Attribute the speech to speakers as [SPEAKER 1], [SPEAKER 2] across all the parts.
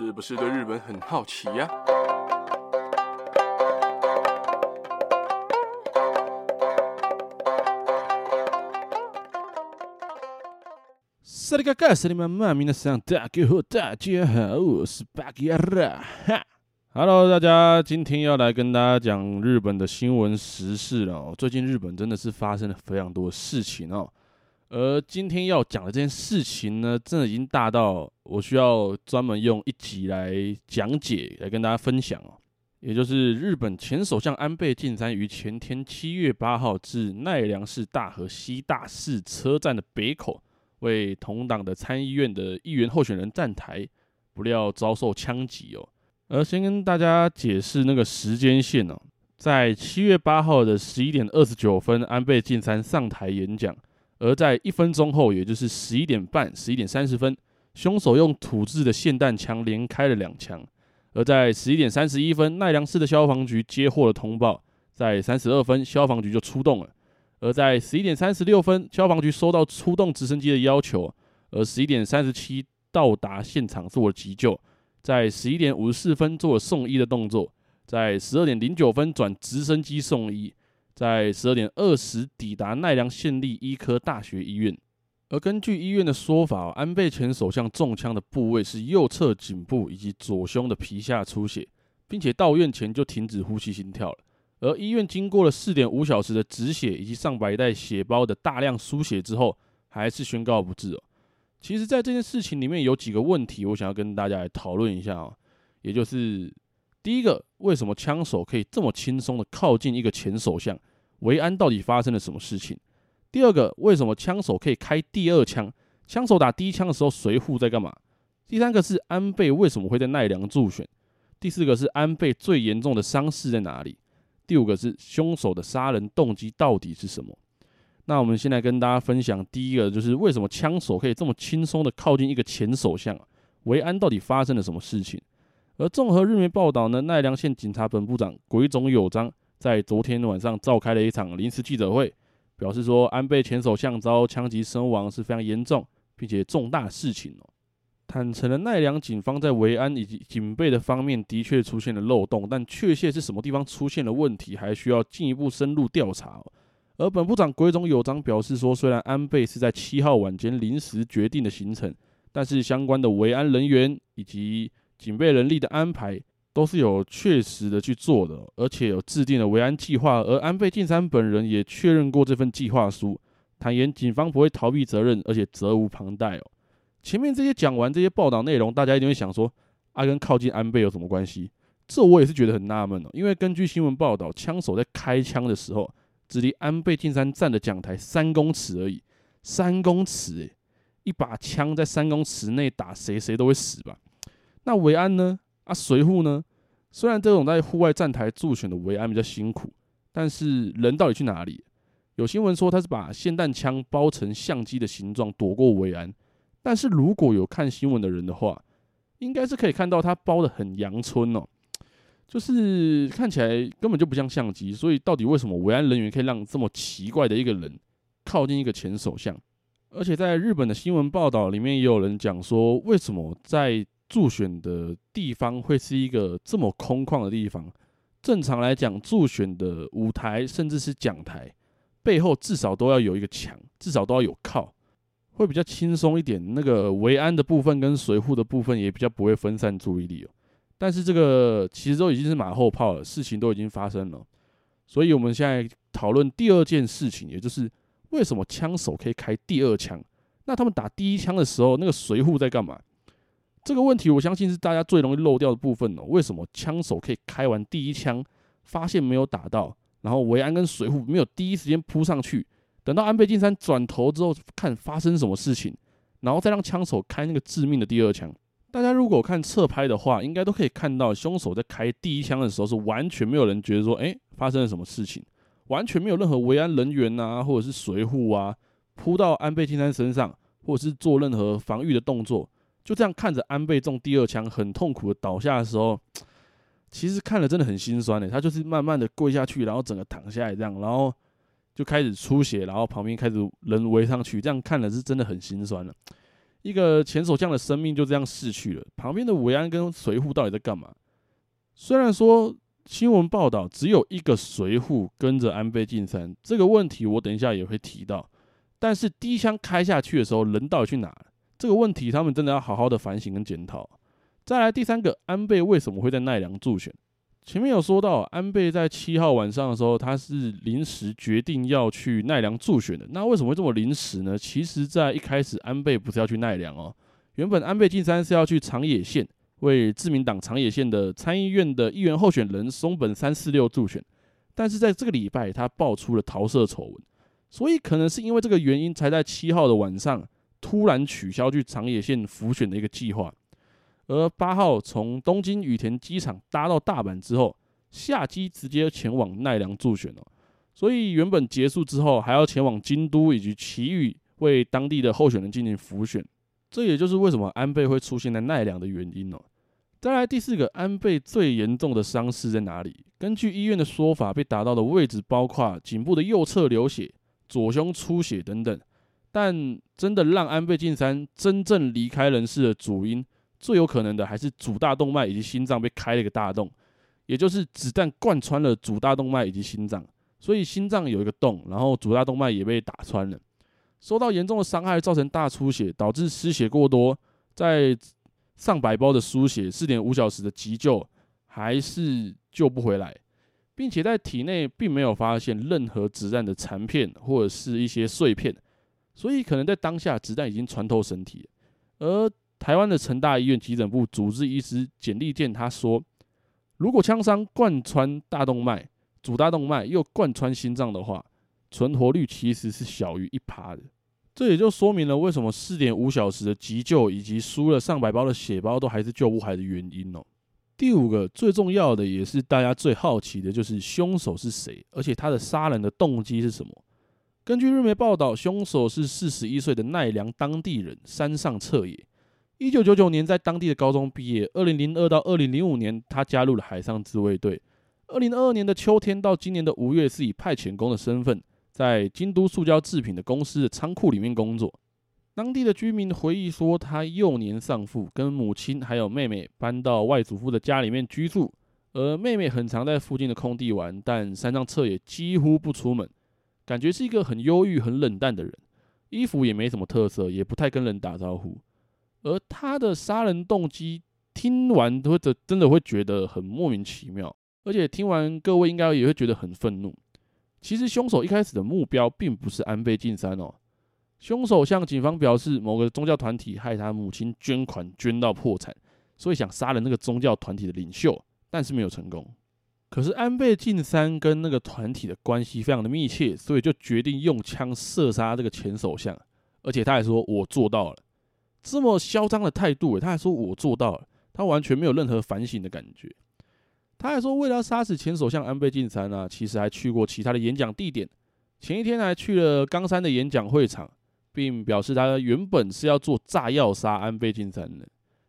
[SPEAKER 1] 是不是对日本很好奇呀？
[SPEAKER 2] 萨利嘎嘎，萨利妈妈，皆さん大家好，大家好，我是巴吉拉。哈，Hello，大家，今天要来跟大家讲日本的新闻时事了哦。最近日本真的是发生了非常多事情哦。而今天要讲的这件事情呢，真的已经大到我需要专门用一集来讲解，来跟大家分享哦。也就是日本前首相安倍晋三于前天七月八号至奈良市大和西大寺车站的北口，为同党的参议院的议员候选人站台，不料遭受枪击哦。而先跟大家解释那个时间线哦，在七月八号的十一点二十九分，安倍晋三上台演讲。而在一分钟后，也就是十一点半、十一点三十分，凶手用土制的霰弹枪连开了两枪。而在十一点三十一分，奈良市的消防局接获了通报，在三十二分，消防局就出动了。而在十一点三十六分，消防局收到出动直升机的要求，而十一点三十七到达现场做了急救，在十一点五十四分做了送医的动作，在十二点零九分转直升机送医。在十二点二十抵达奈良县立医科大学医院，而根据医院的说法，安倍前首相中枪的部位是右侧颈部以及左胸的皮下出血，并且到院前就停止呼吸心跳了。而医院经过了四点五小时的止血以及上百袋血包的大量输血之后，还是宣告不治哦。其实，在这件事情里面有几个问题，我想要跟大家来讨论一下哦，也就是第一个，为什么枪手可以这么轻松的靠近一个前首相？维安到底发生了什么事情？第二个，为什么枪手可以开第二枪？枪手打第一枪的时候，随护在干嘛？第三个是安倍为什么会在奈良助选？第四个是安倍最严重的伤势在哪里？第五个是凶手的杀人动机到底是什么？那我们现在跟大家分享第一个，就是为什么枪手可以这么轻松的靠近一个前首相？维安到底发生了什么事情？而综合日媒报道呢，奈良县警察本部长鬼冢友章。在昨天晚上召开了一场临时记者会，表示说安倍前首相遭枪击身亡是非常严重并且重大事情哦。坦承了奈良警方在维安以及警备的方面的确出现了漏洞，但确切是什么地方出现了问题，还需要进一步深入调查。而本部长鬼塚友章表示说，虽然安倍是在七号晚间临时决定的行程，但是相关的维安人员以及警备人力的安排。都是有确实的去做的，而且有制定了维安计划，而安倍晋三本人也确认过这份计划书，坦言警方不会逃避责任，而且责无旁贷哦。前面这些讲完这些报道内容，大家一定会想说，阿、啊、跟靠近安倍有什么关系？这我也是觉得很纳闷哦，因为根据新闻报道，枪手在开枪的时候，只离安倍晋三站的讲台三公尺而已，三公尺诶，一把枪在三公尺内打谁，谁都会死吧？那维安呢？啊，随扈呢？虽然这种在户外站台助选的维安比较辛苦，但是人到底去哪里？有新闻说他是把霰弹枪包成相机的形状躲过维安，但是如果有看新闻的人的话，应该是可以看到他包得很阳春哦，就是看起来根本就不像相机。所以到底为什么维安人员可以让这么奇怪的一个人靠近一个前首相？而且在日本的新闻报道里面也有人讲说，为什么在助选的地方会是一个这么空旷的地方。正常来讲，助选的舞台甚至是讲台背后至少都要有一个墙，至少都要有靠，会比较轻松一点。那个维安的部分跟随护的部分也比较不会分散注意力哦。但是这个其实都已经是马后炮了，事情都已经发生了。所以我们现在讨论第二件事情，也就是为什么枪手可以开第二枪？那他们打第一枪的时候，那个随护在干嘛？这个问题，我相信是大家最容易漏掉的部分哦。为什么枪手可以开完第一枪，发现没有打到，然后维安跟随扈没有第一时间扑上去，等到安倍晋三转头之后，看发生什么事情，然后再让枪手开那个致命的第二枪。大家如果看侧拍的话，应该都可以看到，凶手在开第一枪的时候是完全没有人觉得说，哎，发生了什么事情，完全没有任何维安人员啊，或者是随扈啊，扑到安倍晋三身上，或者是做任何防御的动作。就这样看着安倍中第二枪很痛苦的倒下的时候，其实看了真的很心酸的。他就是慢慢的跪下去，然后整个躺下来这样，然后就开始出血，然后旁边开始人围上去，这样看了是真的很心酸了。一个前首相的生命就这样逝去了，旁边的维安跟随护到底在干嘛？虽然说新闻报道只有一个随护跟着安倍晋三，这个问题我等一下也会提到，但是第一枪开下去的时候，人到底去哪？这个问题他们真的要好好的反省跟检讨。再来第三个，安倍为什么会在奈良助选？前面有说到，安倍在七号晚上的时候，他是临时决定要去奈良助选的。那为什么会这么临时呢？其实，在一开始，安倍不是要去奈良哦，原本安倍晋三是要去长野县为自民党长野县的参议院的议员候选人松本三四六助选，但是在这个礼拜，他爆出了桃色丑闻，所以可能是因为这个原因，才在七号的晚上突然取消去长野县辅选的一个计划。而八号从东京羽田机场搭到大阪之后，下机直接前往奈良助选哦。所以原本结束之后还要前往京都以及埼玉为当地的候选人进行辅选，这也就是为什么安倍会出现在奈良的原因哦。再来第四个，安倍最严重的伤势在哪里？根据医院的说法，被打到的位置包括颈部的右侧流血、左胸出血等等。但真的让安倍晋三真正离开人世的主因。最有可能的还是主大动脉以及心脏被开了一个大洞，也就是子弹贯穿了主大动脉以及心脏，所以心脏有一个洞，然后主大动脉也被打穿了，受到严重的伤害，造成大出血，导致失血过多，在上百包的输血，四点五小时的急救还是救不回来，并且在体内并没有发现任何子弹的残片或者是一些碎片，所以可能在当下子弹已经穿透身体，而。台湾的成大医院急诊部主治医师简立健他说：“如果枪伤贯穿大动脉、主大动脉又贯穿心脏的话，存活率其实是小于一趴的。这也就说明了为什么四点五小时的急救以及输了上百包的血包都还是救不回来的原因哦。第五个最重要的也是大家最好奇的，就是凶手是谁，而且他的杀人的动机是什么？根据日媒报道，凶手是四十一岁的奈良当地人山上彻也。”一九九九年，在当地的高中毕业。二零零二到二零零五年，他加入了海上自卫队。二零二二年的秋天到今年的五月，是以派遣工的身份，在京都塑胶制品的公司的仓库里面工作。当地的居民回忆说，他幼年丧父，跟母亲还有妹妹搬到外祖父的家里面居住，而妹妹很常在附近的空地玩，但山上彻也几乎不出门，感觉是一个很忧郁、很冷淡的人。衣服也没什么特色，也不太跟人打招呼。而他的杀人动机，听完或者真的会觉得很莫名其妙，而且听完各位应该也会觉得很愤怒。其实凶手一开始的目标并不是安倍晋三哦，凶手向警方表示，某个宗教团体害他母亲捐款捐到破产，所以想杀了那个宗教团体的领袖，但是没有成功。可是安倍晋三跟那个团体的关系非常的密切，所以就决定用枪射杀这个前首相，而且他还说：“我做到了。”这么嚣张的态度，他还说我做到了，他完全没有任何反省的感觉。他还说，为了杀死前首相安倍晋三啊，其实还去过其他的演讲地点。前一天还去了冈山的演讲会场，并表示他原本是要做炸药杀安倍晋三的，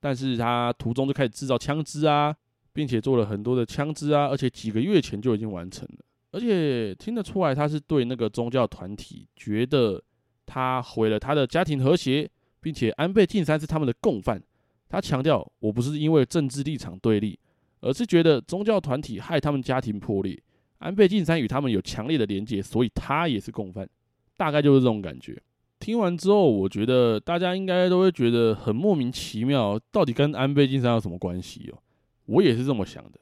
[SPEAKER 2] 但是他途中就开始制造枪支啊，并且做了很多的枪支啊，而且几个月前就已经完成了。而且听得出来，他是对那个宗教团体觉得他毁了他的家庭和谐。并且安倍晋三是他们的共犯，他强调，我不是因为政治立场对立，而是觉得宗教团体害他们家庭破裂，安倍晋三与他们有强烈的连结，所以他也是共犯，大概就是这种感觉。听完之后，我觉得大家应该都会觉得很莫名其妙，到底跟安倍晋三有什么关系哦？我也是这么想的。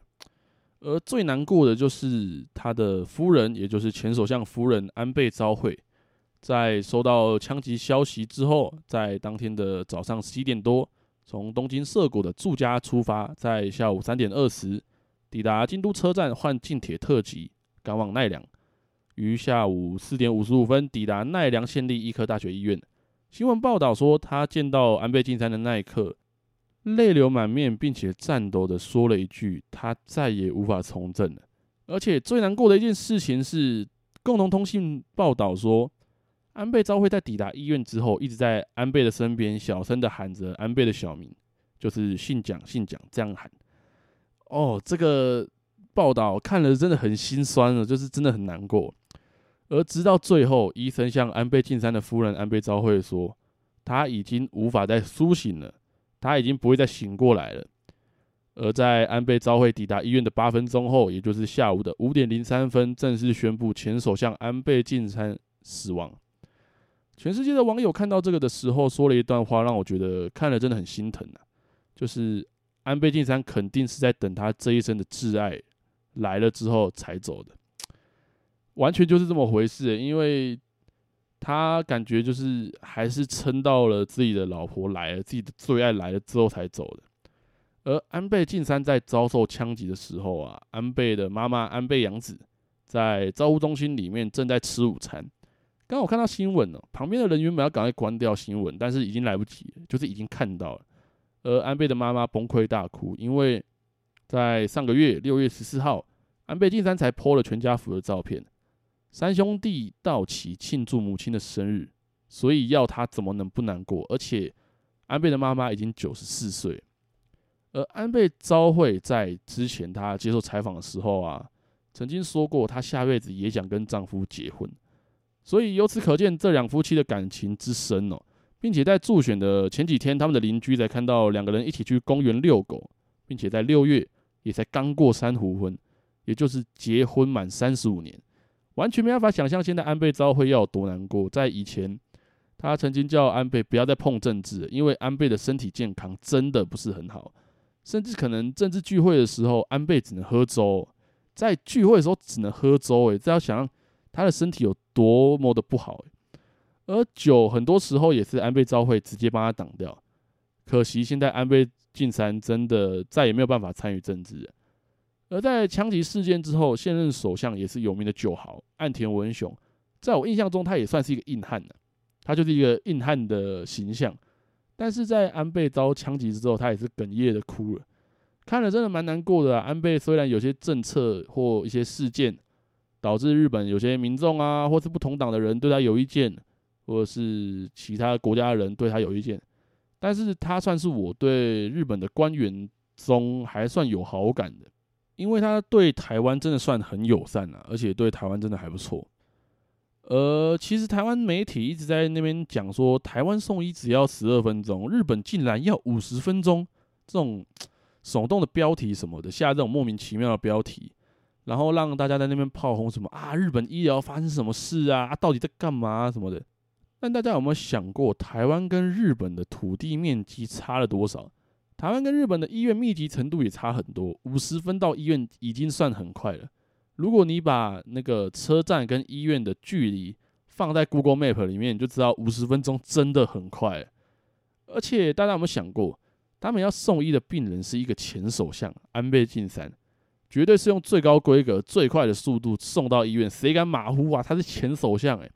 [SPEAKER 2] 而最难过的就是他的夫人，也就是前首相夫人安倍昭惠。在收到枪击消息之后，在当天的早上十一点多，从东京涩谷的住家出发，在下午三点二十抵达京都车站换近铁特急，赶往奈良。于下午四点五十五分抵达奈良县立医科大学医院。新闻报道说，他见到安倍晋三的那一刻，泪流满面，并且颤抖的说了一句：“他再也无法从政了。”而且最难过的一件事情是，共同通信报道说。安倍昭惠在抵达医院之后，一直在安倍的身边，小声的喊着安倍的小名，就是姓蒋姓蒋这样喊。哦，这个报道看了真的很心酸了，就是真的很难过。而直到最后，医生向安倍晋三的夫人安倍昭惠说，他已经无法再苏醒了，他已经不会再醒过来了。而在安倍昭惠抵达医院的八分钟后，也就是下午的五点零三分，正式宣布前首相安倍晋三死亡。全世界的网友看到这个的时候，说了一段话，让我觉得看了真的很心疼啊。就是安倍晋三肯定是在等他这一生的挚爱来了之后才走的，完全就是这么回事。因为他感觉就是还是撑到了自己的老婆来了，自己的最爱来了之后才走的。而安倍晋三在遭受枪击的时候啊，安倍的妈妈安倍洋子在照护中心里面正在吃午餐。刚好看到新闻了，旁边的人员们要赶快关掉新闻，但是已经来不及了，就是已经看到了。而安倍的妈妈崩溃大哭，因为在上个月六月十四号，安倍晋三才 po 了全家福的照片，三兄弟到齐庆祝母亲的生日，所以要他怎么能不难过？而且安倍的妈妈已经九十四岁。而安倍昭惠在之前她接受采访的时候啊，曾经说过她下辈子也想跟丈夫结婚，所以由此可见这两夫妻的感情之深哦，并且在助选的前几天，他们的邻居才看到两个人一起去公园遛狗，并且在六月也才刚过三胡婚，也就是结婚满三十五年，完全没办法想象现在安倍昭惠要有多难过。在以前，他曾经叫安倍不要再碰政治，因为安倍的身体健康真的不是很好。甚至可能政治聚会的时候，安倍只能喝粥，在聚会的时候只能喝粥。诶，这要想他的身体有多么的不好。而酒很多时候也是安倍昭惠直接帮他挡掉。可惜现在安倍晋三真的再也没有办法参与政治了。而在枪击事件之后，现任首相也是有名的酒豪岸田文雄，在我印象中他也算是一个硬汉，他就是一个硬汉的形象。但是在安倍遭枪击之后，他也是哽咽的哭了，看了真的蛮难过的啊。安倍虽然有些政策或一些事件，导致日本有些民众啊，或是不同党的人对他有意见，或者是其他国家的人对他有意见，但是他算是我对日本的官员中还算有好感的，因为他对台湾真的算很友善啊，而且对台湾真的还不错。呃，其实台湾媒体一直在那边讲说，台湾送医只要十二分钟，日本竟然要五十分钟，这种耸动的标题什么的，下这种莫名其妙的标题，然后让大家在那边炮轰什么啊，日本医疗发生什么事啊，到底在干嘛什么的。但大家有没有想过，台湾跟日本的土地面积差了多少？台湾跟日本的医院密集程度也差很多，五十分到医院已经算很快了。如果你把那个车站跟医院的距离放在 Google Map 里面，你就知道五十分钟真的很快。而且大家有没有想过，他们要送医的病人是一个前首相安倍晋三，绝对是用最高规格、最快的速度送到医院，谁敢马虎啊？他是前首相诶，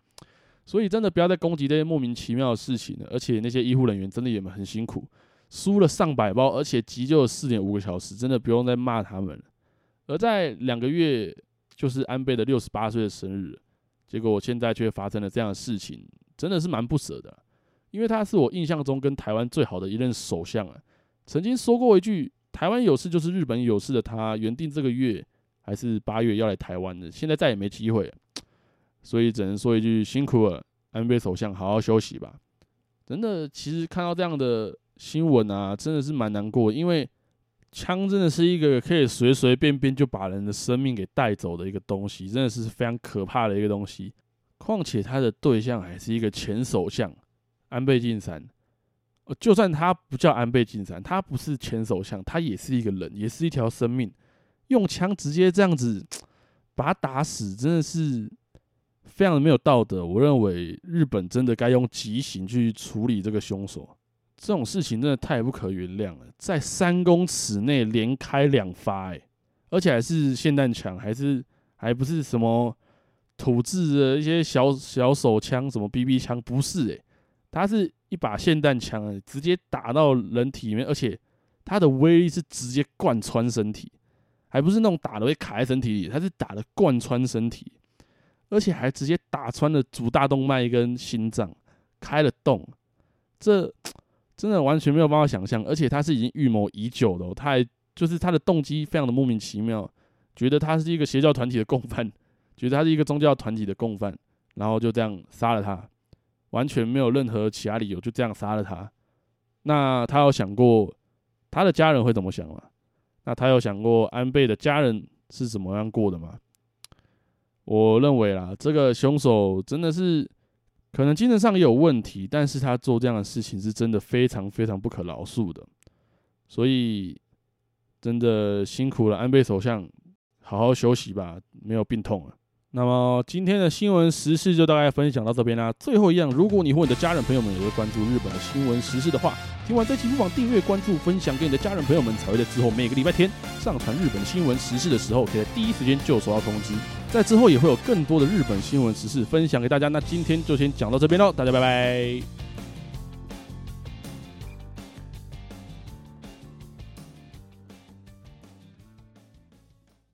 [SPEAKER 2] 所以真的不要再攻击这些莫名其妙的事情了。而且那些医护人员真的也很辛苦，输了上百包，而且急救了四点五个小时，真的不用再骂他们了。而在两个月。就是安倍的六十八岁的生日，结果我现在却发生了这样的事情，真的是蛮不舍的。因为他是我印象中跟台湾最好的一任首相啊，曾经说过一句“台湾有事就是日本有事”的他，原定这个月还是八月要来台湾的，现在再也没机会了，所以只能说一句辛苦了，安倍首相，好好休息吧。真的，其实看到这样的新闻啊，真的是蛮难过，因为。枪真的是一个可以随随便便就把人的生命给带走的一个东西，真的是非常可怕的一个东西。况且他的对象还是一个前首相安倍晋三。就算他不叫安倍晋三，他不是前首相，他也是一个人，也是一条生命。用枪直接这样子把他打死，真的是非常的没有道德。我认为日本真的该用极刑去处理这个凶手。这种事情真的太不可原谅了，在三公尺内连开两发，欸，而且还是霰弹枪，还是还不是什么土制的一些小小手枪，什么 BB 枪，不是诶、它是一把霰弹枪，直接打到人体里面，而且它的威力是直接贯穿身体，还不是那种打的会卡在身体里，它是打的贯穿身体，而且还直接打穿了主大动脉跟心脏，开了洞，这。真的完全没有办法想象，而且他是已经预谋已久的，他还就是他的动机非常的莫名其妙，觉得他是一个邪教团体的共犯，觉得他是一个宗教团体的共犯，然后就这样杀了他。完全没有任何其他理由就这样杀了他。那他有想过他的家人会怎么想吗？那他有想过安倍的家人是怎么样过的吗？我认为啦，这个凶手真的是可能精神上也有问题，但是他做这样的事情是真的非常非常不可饶恕的。所以真的辛苦了安倍首相，好好休息吧，没有病痛了。那么今天的新闻时事就大概分享到这边啦。最后一样，如果你和你的家人朋友们也会关注日本的新闻时事的话，听完这期不妨订阅、关注、分享给你的家人朋友们，才会在之后每个礼拜天上传日本新闻时事的时候，可以在第一时间就收到通知。在之后也会有更多的日本新闻时事分享给大家。那今天就先讲到这边喽，大家拜拜。